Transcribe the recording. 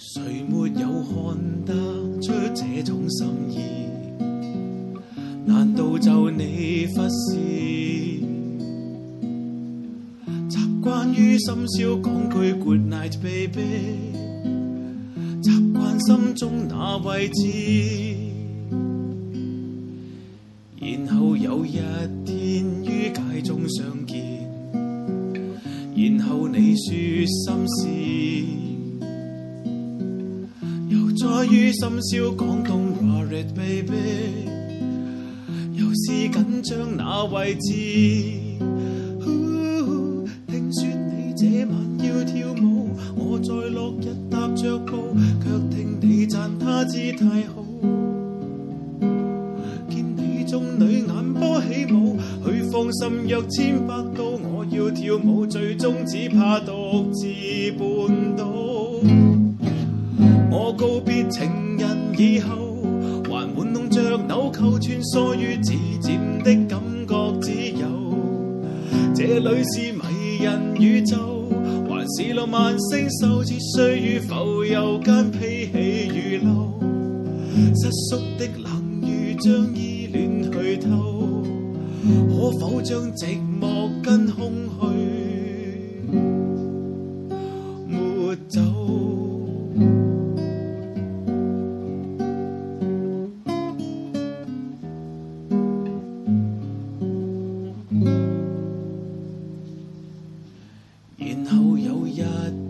谁没有看得出这种心意？难道就你忽视？习惯于深宵讲句 Good night baby，习惯心中那位置，然后有一天于街中相见，然后你说心事。在於深宵講东 h a r t e d baby，又是緊張那位置。听说你这晚要跳舞，我在落日踏着步，却听你赞他姿态好。见你众女眼波起舞，许放心约千百度，我要跳舞，最终只怕独自半倒。我告别情人以后，还玩弄着纽扣，穿梭于指尖的感觉，只有这里是迷人宇宙，还是浪漫星宿？似碎与浮游间披起雨露，失速的冷雨将依恋去偷，可否将寂寞跟空虚？at